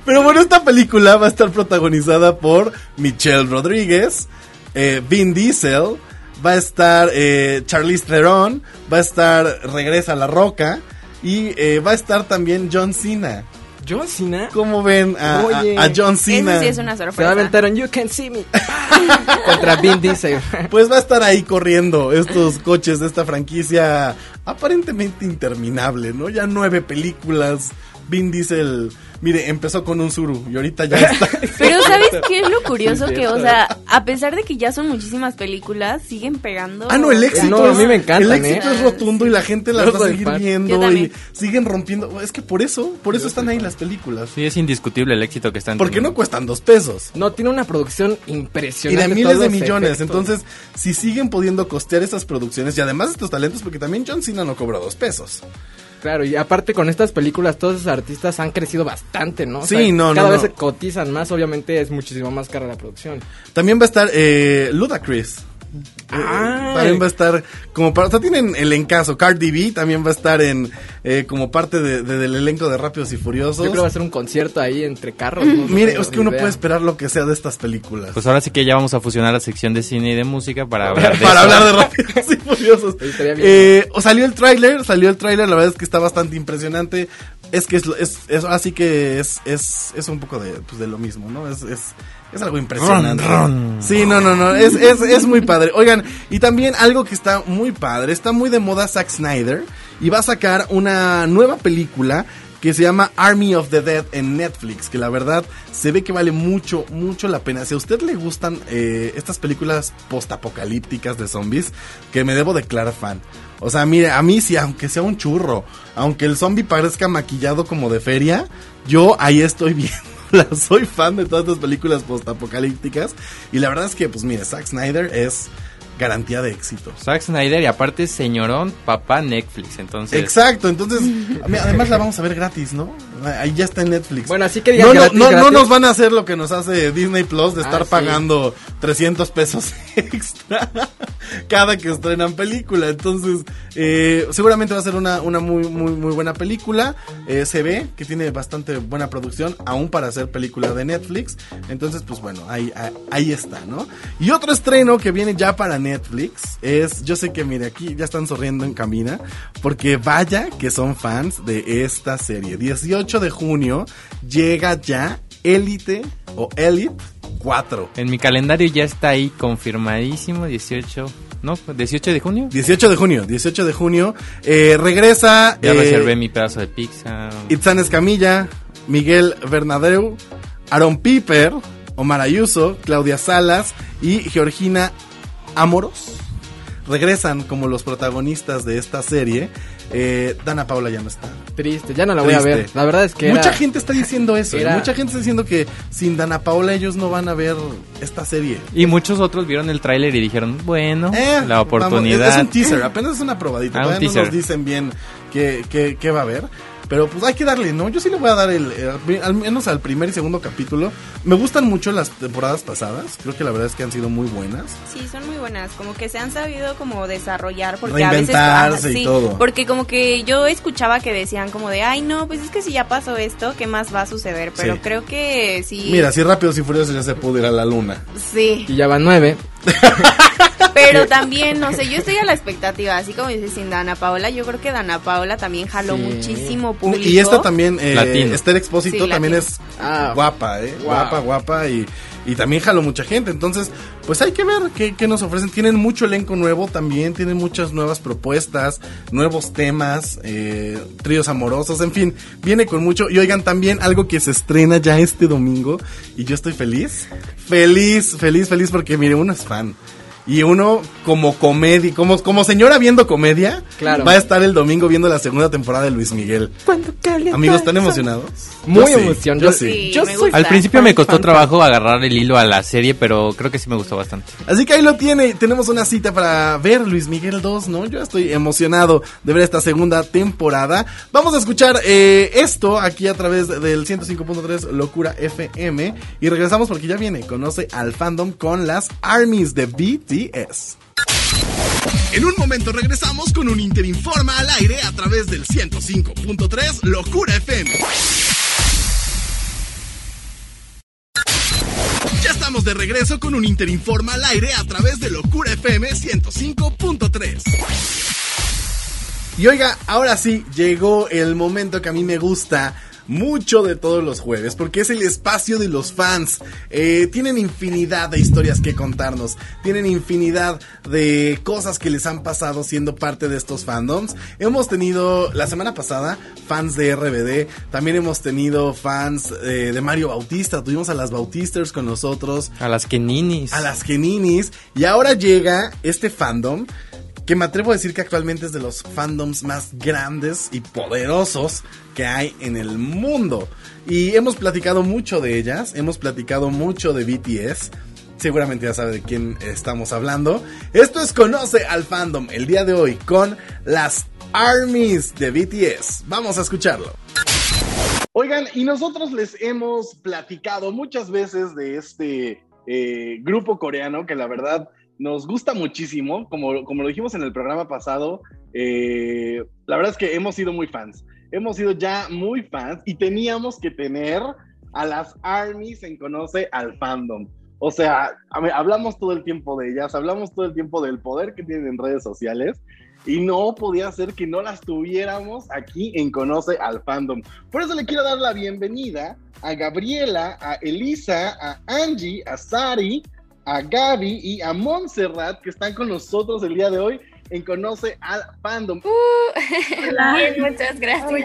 Pero bueno, esta película va a estar protagonizada por Michelle Rodríguez, eh, Vin Diesel, va a estar eh, Charlize Theron, va a estar Regresa a la Roca y eh, va a estar también John Cena. John Cena. ¿Cómo ven a, a- Oye. a John Cena? Eso sí es una Se sorpresa. aventar un You Can See Me. *laughs* Contra Vin Diesel. *laughs* Pues va a estar ahí corriendo estos coches de esta franquicia aparentemente interminable, ¿no? Ya nueve películas. Vin Diesel, mire, empezó con un Zuru y ahorita ya está. *laughs* Pero ¿sabes qué es lo curioso? Sí, que, o sea, a pesar de que ya son muchísimas películas, siguen pegando. Ah, no, el éxito. No, a mí me encantan, El éxito ¿eh? es rotundo y la gente las Yo va a seguir fan. Viendo y siguen rompiendo. Es que por eso, por eso están ahí las películas. Sí, es indiscutible el éxito que están Porque no cuestan dos pesos. No, tiene una producción Y impresionante. de miles de millones. efectos. Entonces, si siguen pudiendo costear esas producciones y además estos talentos, porque también John Cena no cobra dos pesos. Claro, y aparte con estas películas, todos esos artistas han crecido bastante, ¿no? O Sí, no, no, Cada vez no. se cotizan más, obviamente es muchísimo más cara la producción. También va a estar eh, Ludacris. Ah. También va a estar como para, o sea, tienen el encaso. Cardi B también va a estar en eh, como parte de- de- del elenco de Rápidos y Furiosos. Yo creo que va a ser un concierto ahí entre carros. ¿no? Mire, No es que uno idea. puede esperar lo que sea de estas películas. Pues ahora sí que ya vamos a fusionar la sección de cine y de música para *laughs* hablar de para eso. hablar de Rápidos y Furiosos. Eh, o salió el tráiler, salió el tráiler, la verdad es que está bastante impresionante. Es que es, es, es- así que es, es, es un poco de, pues, de lo mismo, ¿no? Es, es, es algo impresionante. Ron, ron. Sí, no, no, no, es, es, es muy padre. Oigan, y también algo que está muy padre, está muy de moda Zack Snyder y va a sacar una nueva película que se llama Army of the Dead en Netflix, que la verdad se ve que vale mucho, mucho la pena. Si a usted le gustan eh, estas películas postapocalípticas de zombies, que me debo declarar fan. O sea, mire, a mí sí, aunque sea un churro, aunque el zombie parezca maquillado como de feria, yo ahí estoy *laughs* *laughs* Soy fan de todas estas películas postapocalípticas. Y la verdad es que, pues mire, Zack Snyder es garantía de éxito. Zack Snyder y aparte señorón, papá Netflix, entonces... Exacto, entonces, *laughs* además la vamos a ver gratis, ¿no? Ahí ya está en Netflix. Bueno, así que digan no, no, gratis, no, no gratis. nos van a hacer lo que nos hace Disney Plus de Ah, estar sí. pagando 300 pesos *laughs* extra cada que estrenan película. Entonces, eh, seguramente va a ser una, muy, muy, muy buena película. Eh, se ve que tiene bastante buena producción, aún para hacer película de Netflix. Entonces, pues bueno, ahí, ahí, ahí está, ¿no? Y otro estreno que viene ya para Netflix es, yo sé que, mire, aquí ya están sonriendo en camina, porque vaya que son fans de esta serie. 18 de junio llega ya Elite o Elite 4. En mi calendario ya está ahí confirmadísimo, 18... ¿No? ¿18 de junio? 18 de junio, 18 de junio. Eh, regresa Ya eh, reservé mi pedazo de pizza. Itzan Escamilla, Miguel Bernadeu, Aaron Piper, Omar Ayuso, Claudia Salas y Georgina Amoros. Regresan como los protagonistas de esta serie. Eh, Dana Paula ya no está. Triste, ya no la voy a ver. La verdad es que Mucha era- gente está diciendo *laughs* eso. ¿eh? era- Mucha gente está diciendo que sin Dana Paula ellos no van a ver esta serie. Y muchos otros vieron el tráiler y dijeron, bueno, Eh, la vamos, oportunidad. es, es un teaser, *laughs* apenas es una probadita. Ah, un no nos dicen bien qué, qué, qué va a haber. Pero pues hay que darle, ¿no? Yo sí le voy a dar el, el- al menos al primer y segundo capítulo. Me gustan mucho las temporadas pasadas. Creo que la verdad es que han sido muy buenas. Sí, son muy buenas, como que se han sabido como desarrollar porque a veces Reinventarse ajá, y sí, todo. porque como que yo escuchaba que decían como de, "Ay, no, pues es que si ya pasó esto, ¿qué más va a suceder?" Pero Sí. creo que sí. Mira, si Rápidos y Furiosos ya se pudo ir a la luna. Sí. Y ya van nueve. *laughs* Pero también, no sé, yo estoy a la expectativa, así como dices sin Dana Paola, yo creo que Dana Paola también jaló Sí. muchísimo público. Y esta también, eh. Esther Expósito Sí, también es Ah. guapa, ¿eh? Wow. Guapa, guapa y, y también jaló mucha gente. Entonces, pues hay que ver qué, qué nos ofrecen. Tienen mucho elenco nuevo también, tienen muchas nuevas propuestas, nuevos temas, eh, tríos amorosos, en fin, viene con mucho. Y oigan, también algo que se estrena ya este domingo y yo estoy feliz, feliz, feliz, feliz porque mire, uno es fan. Y uno como comedia, como, como señora viendo comedia, Claro. va a estar el domingo viendo la segunda temporada de Luis Miguel. Amigos, ¿están emocionados? Muy Yo sí, emocionado. Yo sí. Yo. Al principio me costó trabajo agarrar el hilo a la serie, pero creo que sí me gustó bastante. Así que ahí lo tiene. Tenemos una cita para ver Luis Miguel 2, ¿no? Yo estoy emocionado de ver esta segunda temporada. Vamos a escuchar eh, esto aquí a través del 105.3 Locura FM. Y regresamos porque ya viene. Conoce al fandom con las armies de BTS. En un momento regresamos con un Interinforma al aire a través del 105.3 Locura FM. Ya estamos de regreso con un Interinforma al aire a través de Locura FM 105.3. Y oiga, ahora sí, llegó el momento que a mí me gusta. Mucho de todos los jueves, porque es el espacio de los fans. Eh, tienen infinidad de historias que contarnos, tienen infinidad de cosas que les han pasado siendo parte de estos fandoms. Hemos tenido la semana pasada fans de RBD, también hemos tenido fans eh, de Mario Bautista, tuvimos a las Bautisters con nosotros. A las Keninis. A las Keninis. Y ahora llega este fandom que me atrevo a decir que actualmente es de los fandoms más grandes y poderosos que hay en el mundo. Y hemos platicado mucho de ellas, hemos platicado mucho de BTS. Seguramente ya sabe de quién estamos hablando. Esto es Conoce al Fandom el día de hoy con las Armies de BTS. Vamos a escucharlo. Oigan, y nosotros les hemos platicado muchas veces de este eh, grupo coreano que la verdad nos gusta muchísimo, como, como lo dijimos en el programa pasado, eh, la verdad es que hemos sido muy fans, hemos sido ya muy fans y teníamos que tener a las armies en Conoce al Fandom. O sea, hablamos todo el tiempo de ellas, hablamos todo el tiempo del poder que tienen en redes sociales y no podía ser que no las tuviéramos aquí en Conoce al Fandom. Por eso le quiero dar la bienvenida a Gabriela, a Elisa, a Angie, a Sari, a Gaby y a Montserrat que están con nosotros el día de hoy en Conoce al Fandom. Uh, *laughs* muchas gracias.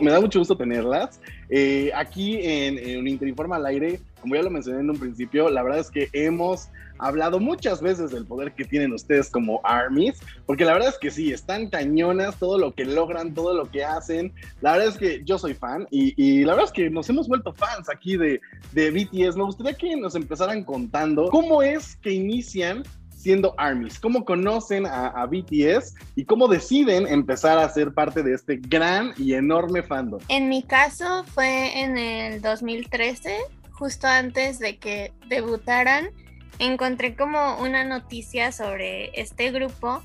Me da mucho gusto tenerlas. Eh, aquí en, en Interinforma al aire, como ya lo mencioné en un principio, la verdad es que hemos hablado muchas veces del poder que tienen ustedes como armies, porque la verdad es que sí, están cañonas, todo lo que logran, todo lo que hacen. La verdad es que yo soy fan y, la verdad es que nos hemos vuelto fans aquí de, de BTS. Me gustaría que nos empezaran contando cómo es que inician siendo ARMYs? ¿Cómo conocen a, a, BTS y cómo deciden empezar a ser parte de este gran y enorme fandom? En mi caso fue en el 2013, justo antes de que debutaran encontré como una noticia sobre este grupo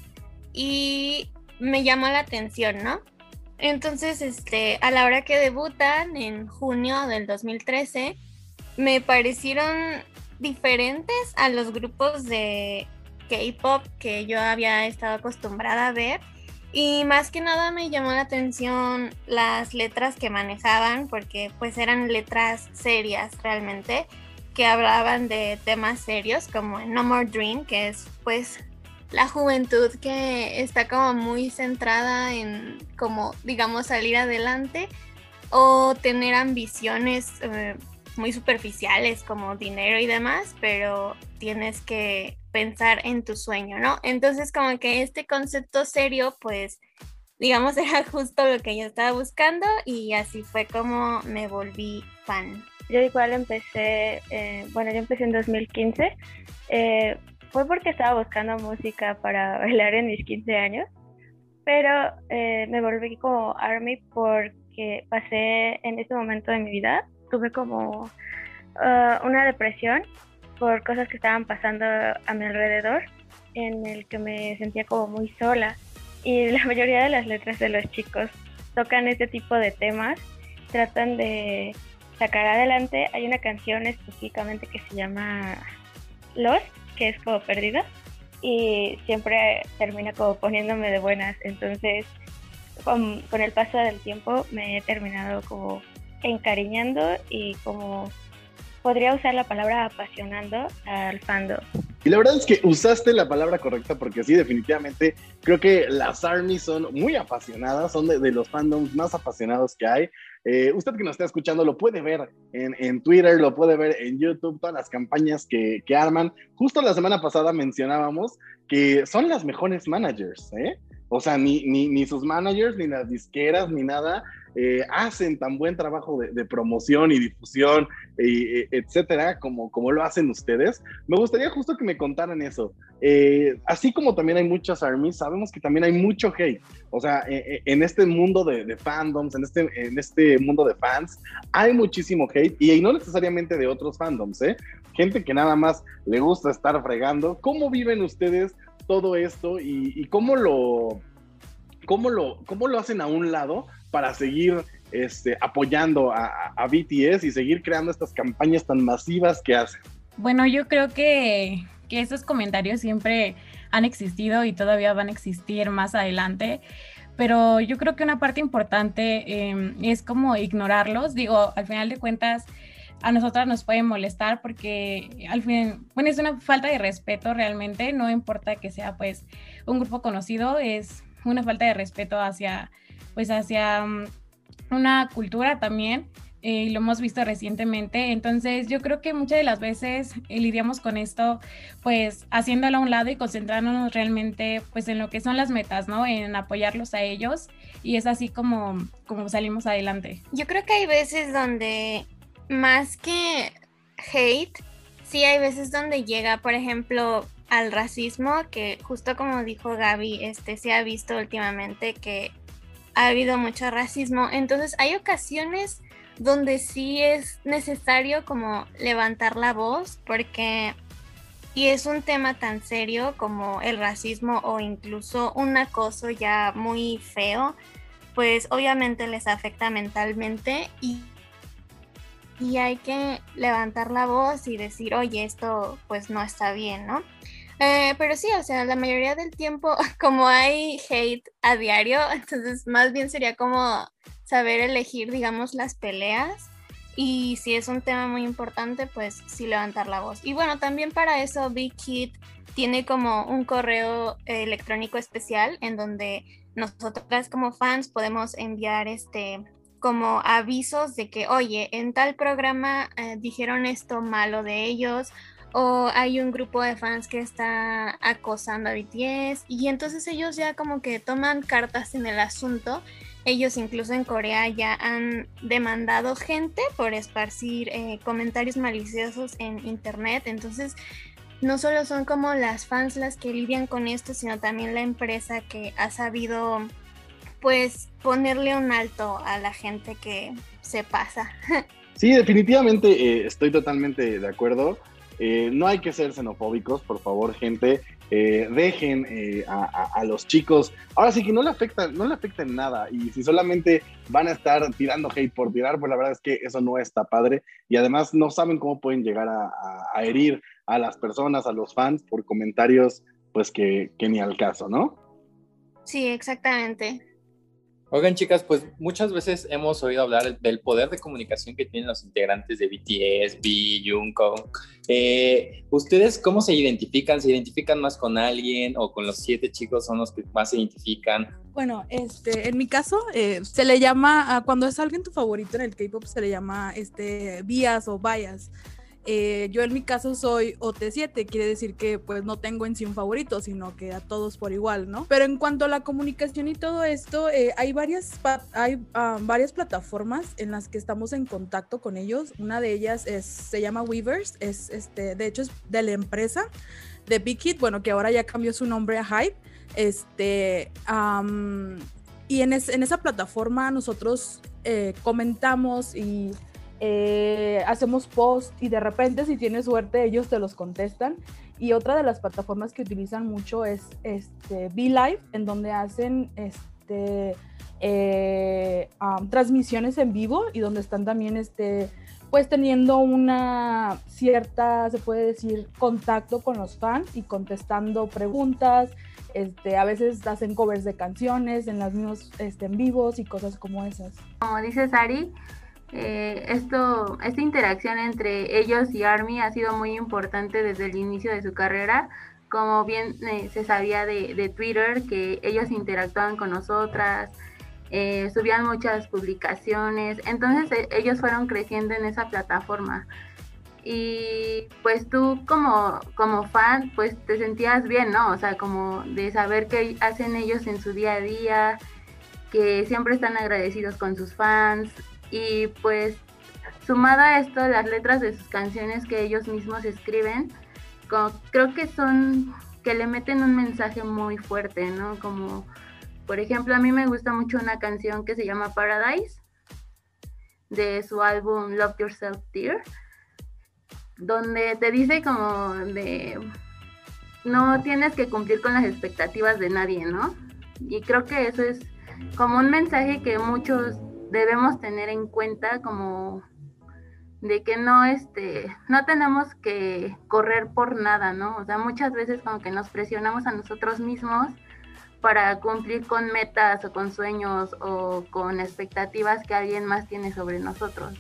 y me llamó la atención, ¿no? Entonces, este, a la hora que debutan en junio del 2013, me parecieron diferentes a los grupos de K-pop que yo había estado acostumbrada a ver. Y más que nada me llamó la atención las letras que manejaban, porque pues eran letras serias realmente hablaban de temas serios como No More Dream, que es pues la juventud que está como muy centrada en como digamos salir adelante o tener ambiciones eh, muy superficiales como dinero y demás, pero tienes que pensar en tu sueño, ¿no? Entonces como que este concepto serio pues digamos *laughs* era justo lo que yo estaba buscando y así fue como me volví fan. Yo igual empecé, eh, bueno, yo empecé en 2015. Eh, fue porque estaba buscando música para *laughs* bailar en mis 15 años, pero eh, me volví como ARMY porque pasé en ese momento de mi vida, tuve como uh, una depresión por cosas que estaban pasando a mi alrededor, en el que me sentía como muy sola. Y *laughs* la mayoría de las letras de los chicos tocan este tipo de temas, tratan de sacar adelante. Hay una canción específicamente que se llama Lost, que es como perdida, y siempre termina como poniéndome de buenas. Entonces, con, con el paso del tiempo me he terminado como encariñando y como podría usar la palabra apasionando al fandom. Y la verdad es que usaste la palabra correcta porque sí, definitivamente creo que las ARMY son muy apasionadas, son de, los fandoms más apasionados que hay. Eh, usted que nos está escuchando lo puede ver en, en, Twitter, lo puede ver en YouTube, todas las campañas que, que arman. Justo la semana pasada mencionábamos que son las mejores managers, ¿eh? O sea, ni, ni, sus managers, ni las disqueras, ni nada, eh, hacen tan buen trabajo de, promoción y difusión, e, etcétera, como, como lo hacen ustedes. Me gustaría justo que me contaran eso. Eh, así como también hay muchas armies, sabemos que también hay mucho hate. O sea, e, e, en este mundo de, fandoms, en este, en este mundo de fans, hay muchísimo hate y no necesariamente de otros fandoms, ¿eh? Gente que nada más le gusta estar fregando. ¿Cómo viven ustedes? todo esto y, cómo, lo, cómo, lo, cómo lo hacen a un lado para seguir este, apoyando a, BTS y seguir creando estas campañas tan masivas que hacen. Bueno, yo creo que, que esos comentarios siempre han existido y todavía van a existir más adelante pero yo creo que una parte importante em, es como ignorarlos. Digo, al final de cuentas, a nosotras nos pueden molestar porque al fin, bueno, es una falta de respeto realmente, no importa que sea pues un grupo conocido, es una falta de respeto hacia pues hacia mm, una cultura también eh, lo hemos visto recientemente. Entonces yo creo que muchas de las veces eh, lidiamos con esto pues haciéndolo a un lado y concentrándonos realmente pues en lo que son las metas, ¿no? En apoyarlos a ellos y es así como, como salimos adelante. Yo creo que hay veces donde más que hate, sí hay veces donde llega, por ejemplo, al racismo, que justo como dijo Gaby, este se ha visto últimamente que ha habido mucho racismo. Entonces hay ocasiones donde sí es necesario como levantar la voz porque y es un tema tan serio como el racismo o incluso un acoso ya muy feo, pues obviamente les afecta mentalmente y, y hay que levantar la voz y decir, oye, esto pues no está bien, ¿no? Eh, pero sí, o sea, la mayoría del tiempo, *laughs* como hay hate a diario, *laughs* entonces más bien sería como saber elegir, digamos, las peleas. Y si es un tema muy importante, pues sí levantar la voz. Y bueno, también para eso Big Kid tiene como un correo electrónico especial en donde nosotras como fans podemos enviar este como avisos de que, oye, en tal programa eh, dijeron esto malo de ellos o hay un grupo de fans que está acosando a BTS y entonces ellos ya como que toman cartas en el asunto. Ellos incluso en Corea ya han demandado gente por esparcir eh, comentarios maliciosos en internet. Entonces no solo son como las fans las que lidian con esto, sino también la empresa que ha sabido pues ponerle un alto a la gente que se pasa. *laughs* Sí, definitivamente eh, estoy totalmente de acuerdo. Eh, no hay que ser xenofóbicos, por favor, gente. Eh, dejen eh, a, los chicos. Ahora sí que no le afecta, no le afecta en nada. Y si solamente van a estar tirando hate por tirar, pues la verdad es que eso no está padre. Y además no saben cómo pueden llegar a, herir a las personas, a los fans, por comentarios, pues que, que ni al caso, ¿no? Sí, exactamente. Oigan, chicas, pues muchas veces hemos oído hablar del poder de comunicación que tienen los integrantes de BTS, B, Jungkook. Eh, ¿Ustedes cómo se identifican? ¿Se identifican más con alguien o con los siete chicos son los que más se identifican? Bueno, este, en mi caso, eh, se le llama, cuando es alguien tu favorito en el K-pop, se le llama este, vías o bias. Eh, yo en mi caso soy OT7, quiere decir que pues no tengo en sí un favorito, sino que a todos por igual, ¿no? Pero en cuanto a la comunicación y todo esto, eh, hay, varias, hay varias plataformas en las que estamos en contacto con ellos. Una de ellas es, se llama Weavers, es este, de hecho es de la empresa de Big Hit, bueno, que ahora ya cambió su nombre a Hype. Este, y en, en, esa plataforma nosotros eh, comentamos y eh, hacemos post y de repente si tienes suerte ellos te los contestan. Y otra de las plataformas que utilizan mucho es este, Live, en donde hacen este, eh, transmisiones en vivo y donde están también este, pues teniendo una cierta, se puede decir, contacto con los fans y contestando preguntas. Este, a veces hacen covers de canciones en las mismos este, en vivos y cosas como esas. Como dice Sari, eh, esto, esta interacción entre ellos y Army ha sido muy importante desde el inicio de su carrera. Como bien eh, se sabía de, Twitter, que ellos interactuaban con nosotras, eh, subían muchas publicaciones, entonces ellos fueron creciendo en esa plataforma. Y pues tú como, como fan, pues te sentías bien, ¿no? O sea, como de saber qué hacen ellos en su día a día, que siempre están agradecidos con sus fans, y pues sumada a esto las letras de sus canciones que ellos mismos escriben, creo que son que le meten un mensaje muy fuerte, ¿no? Como por ejemplo, a mí me gusta mucho una canción que se llama Paradise de su álbum Love Yourself Dear, donde te dice como de no tienes que cumplir con las expectativas de nadie, ¿no? Y creo que eso es como un mensaje que muchos debemos tener en cuenta como de que no este no tenemos que correr por nada, ¿no? O sea, muchas veces como que nos presionamos a nosotros mismos para cumplir con metas o con sueños o con expectativas que alguien más tiene sobre nosotros.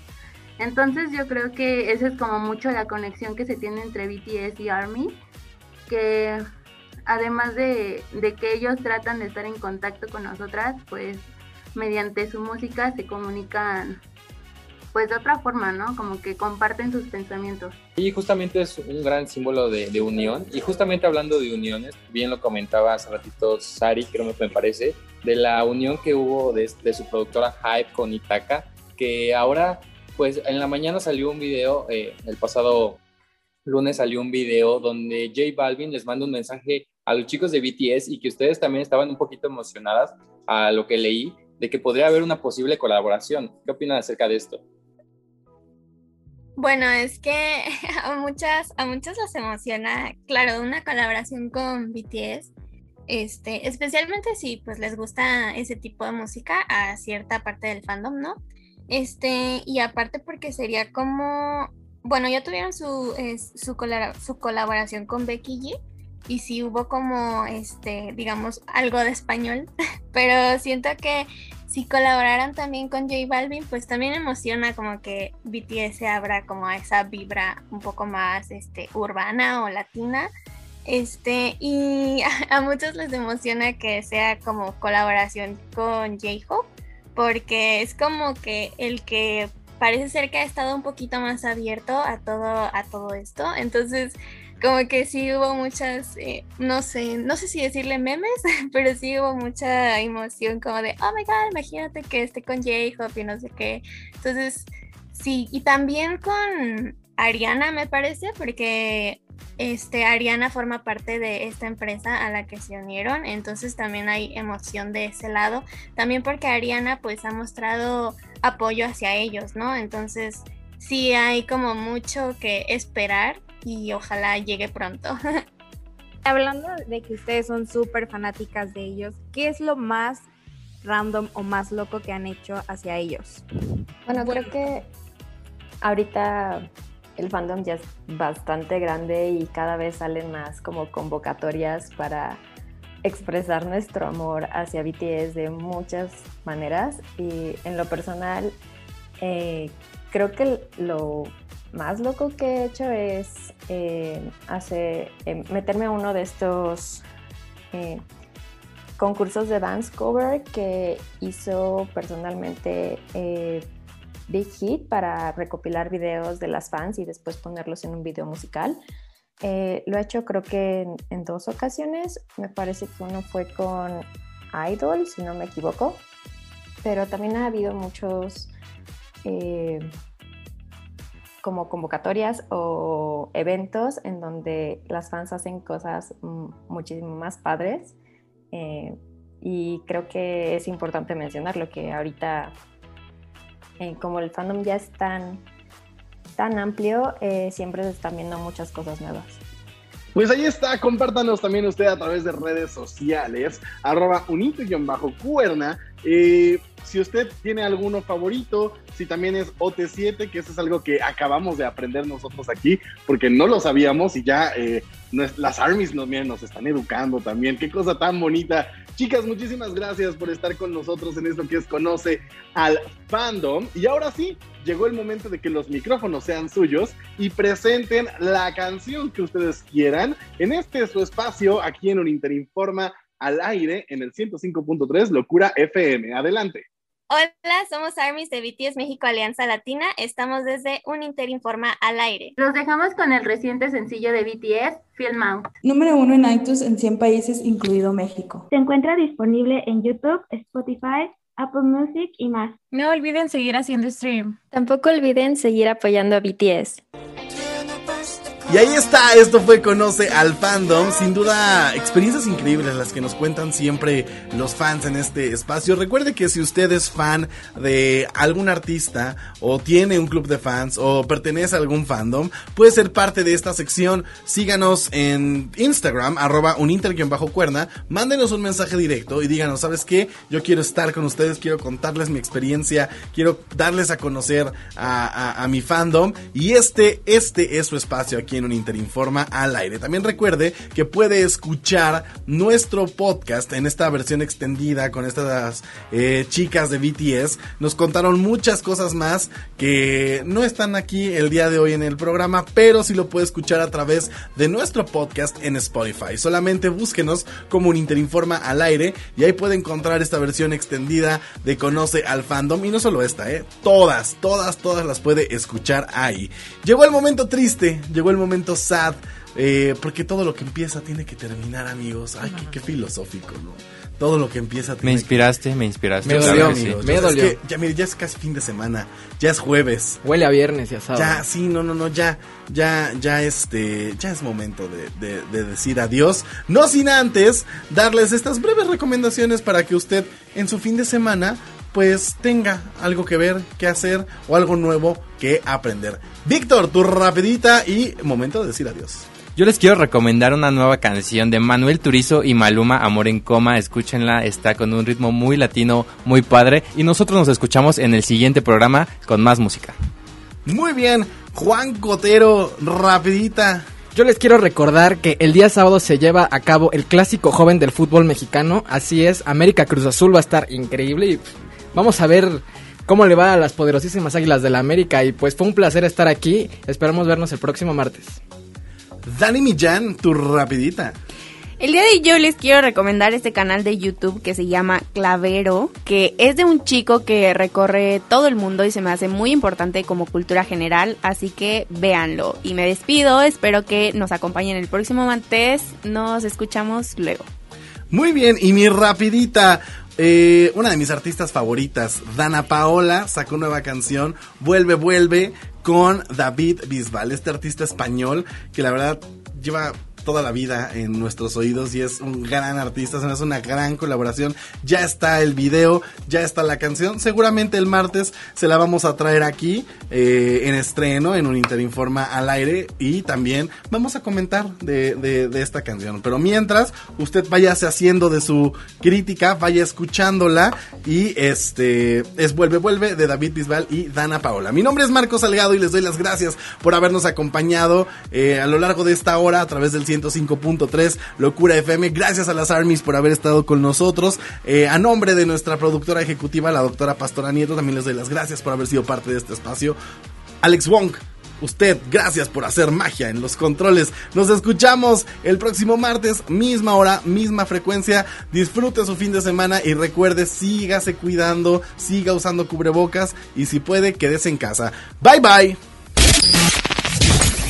Entonces yo creo que esa es como mucho la conexión que se tiene entre BTS y ARMY, que además de, de que ellos tratan de estar en contacto con nosotras, pues mediante su música se comunican pues de otra forma, ¿no? Como que comparten sus pensamientos. Y justamente es un gran símbolo de, unión. Y justamente hablando de uniones, bien lo comentaba hace ratito Sari, creo me parece, de la unión que hubo de, su productora Hype con Itaka, que ahora, pues en la mañana salió un video, eh, el pasado lunes salió un video donde J Balvin les manda un mensaje a los chicos de BTS y que ustedes también estaban un poquito emocionadas a lo que leí de que podría haber una posible colaboración. ¿Qué opinan acerca de esto? Bueno, es que *laughs* a muchas, a muchas las emociona, claro, una colaboración con BTS, este, especialmente si pues les gusta ese tipo de música a cierta parte del fandom, ¿no? Este, y aparte porque sería como, bueno, ya tuvieron su, su, su colaboración con Becky G y sí hubo como, este, digamos, algo de español, *laughs* pero siento que si colaboraran también con J Balvin, pues también emociona como que BTS abra como a esa vibra un poco más este, urbana o latina. Este, y *laughs* a, muchos les emociona que sea como colaboración con J-Hope, porque es como que el que parece ser que ha estado un poquito más abierto a todo, a todo esto. Entonces, como que sí hubo muchas, eh, no sé, no sé si decirle memes, *laughs* pero sí hubo mucha emoción como de, oh my god, imagínate que esté con J-Hope y no sé qué. Entonces, sí, y también con Ariana me parece, porque este, Ariana forma parte de esta empresa a la que se unieron, entonces también hay emoción de ese lado, también porque Ariana pues ha mostrado apoyo hacia ellos, ¿no? Entonces sí hay como mucho que esperar y ojalá llegue pronto. *laughs* Hablando de que ustedes son súper fanáticas de ellos, ¿qué es lo más random o más loco que han hecho hacia ellos? Bueno, creo que ahorita el fandom ya es bastante grande y cada vez salen más como convocatorias para expresar nuestro amor hacia BTS de muchas maneras y en lo personal eh, creo que lo más loco que he hecho es eh, eh, meterme a uno de estos eh, concursos de dance cover que hizo personalmente Big Hit para recopilar videos de las fans y después ponerlos en un video musical. lo he hecho creo que en, dos ocasiones. Me parece que uno fue con Idol, si no me equivoco. Pero también ha habido muchos como convocatorias o eventos en donde las fans hacen cosas muchísimo más padres. Eh, y creo que es importante mencionar lo que ahorita, eh, como el fandom ya es tan, tan amplio, eh, siempre se están viendo muchas cosas nuevas. Pues ahí está, compártanos también usted a través de redes sociales, arroba unite-cuerna. Eh, si usted tiene alguno favorito, si también es OT7, que eso es algo que acabamos de aprender nosotros aquí, porque no lo sabíamos y ya eh, las armies nos, nos están educando también. Qué cosa tan bonita. Chicas, muchísimas gracias por estar con nosotros en esto que es Conoce al Fandom. Y ahora sí, llegó el momento de que los micrófonos sean suyos y presenten la canción que ustedes quieran en este su espacio aquí en un Interinforma al aire en el 105.3 Locura FM. Adelante. Hola, somos Armies de BTS México Alianza Latina. Estamos desde un Interinforma al aire. Los dejamos con el reciente sencillo de BTS, Film Out. Número uno en iTunes en 100 países, incluido México. Se encuentra disponible en YouTube, Spotify, Apple Music y más. No olviden seguir haciendo stream. Tampoco olviden seguir apoyando a BTS. Y ahí está, esto fue Conoce al Fandom. Sin duda, experiencias increíbles las que nos cuentan siempre los fans en este espacio. Recuerde que si usted es fan de algún artista o tiene un club de fans o pertenece a algún fandom, puede ser parte de esta sección. Síganos en Instagram, arroba uninter-cuerna. Mándenos un mensaje directo y díganos, ¿sabes qué? Yo quiero estar con ustedes, quiero contarles mi experiencia, quiero darles a conocer a, a mi fandom. Y este, este es su espacio aquí un Interinforma al aire. También recuerde que puede escuchar nuestro podcast en esta versión extendida con estas eh, chicas de BTS. Nos contaron muchas cosas más que no están aquí el día de hoy en el programa, pero sí lo puede escuchar a través de nuestro podcast en Spotify. Solamente búsquenos como un Interinforma al aire y ahí puede encontrar esta versión extendida de Conoce al Fandom y no solo esta, eh, todas, todas, todas las puede escuchar ahí. Llegó el momento triste, llegó el momento sad. Eh, porque todo lo que empieza tiene que terminar, amigos. Ay, qué, qué filosófico, ¿no? Todo lo que empieza Me inspiraste, me inspiraste. Me claro dolió, sí. amigos. Me Es dolió. que, ya, mire, ya es casi fin de semana. Ya es jueves. Huele a viernes, ya sabes. Ya, sí, no, no, no, ya, ya, ya, este, ya es momento de, de- de decir adiós. No sin antes darles estas breves recomendaciones para que usted en su fin de semana, pues tenga algo que ver, que hacer o algo nuevo que aprender. Víctor, tu rapidita y momento de decir adiós. Yo les quiero recomendar una nueva canción de Manuel Turizo y Maluma, Amor en Coma. Escúchenla, está con un ritmo muy latino, muy padre. Y nosotros nos escuchamos en el siguiente programa con más música. Muy bien, Juan Cotero, rapidita. Yo les quiero recordar que el día sábado se lleva a cabo el clásico joven del fútbol mexicano. Así es, América Cruz Azul va a estar increíble y vamos a ver cómo le va a las poderosísimas águilas de la América. Y pues fue un placer estar aquí. Esperamos vernos el próximo martes. Dani Millán, tu rapidita. El día de hoy yo les quiero recomendar este canal de YouTube que se llama Clavero, que es de un chico que recorre todo el mundo y se me hace muy importante como cultura general, así que véanlo. Y me despido, espero que nos acompañen el próximo martes, nos escuchamos luego. Muy bien, y mi rapidita. Eh, una de mis artistas favoritas, Dana Paola, sacó nueva canción, Vuelve, Vuelve, con David Bisbal, este artista español que la verdad lleva toda la vida en nuestros oídos y es un gran artista, se me hace una gran colaboración. Ya está el video, ya está la canción. Seguramente el martes se la vamos a traer aquí eh, en estreno, en un Interinforma al aire y también vamos a comentar de, de- esta canción. Pero mientras, usted váyase haciendo de su crítica, vaya escuchándola y este es Vuelve, Vuelve de David Bisbal y Dana Paola. Mi nombre es Marco Salgado y les doy las gracias por habernos acompañado eh, a lo largo de esta hora a través del 105.3 Locura FM. Gracias a las Armies por haber estado con nosotros. Eh, a nombre de nuestra productora ejecutiva, la doctora Pastora Nieto, también les doy las gracias por haber sido parte de este espacio. Alex Wong. Usted, gracias por hacer magia en los controles. Nos escuchamos el próximo martes, misma hora, misma frecuencia. Disfrute su fin de semana y recuerde, sígase cuidando, siga usando cubrebocas y si puede, quédese en casa. Bye bye.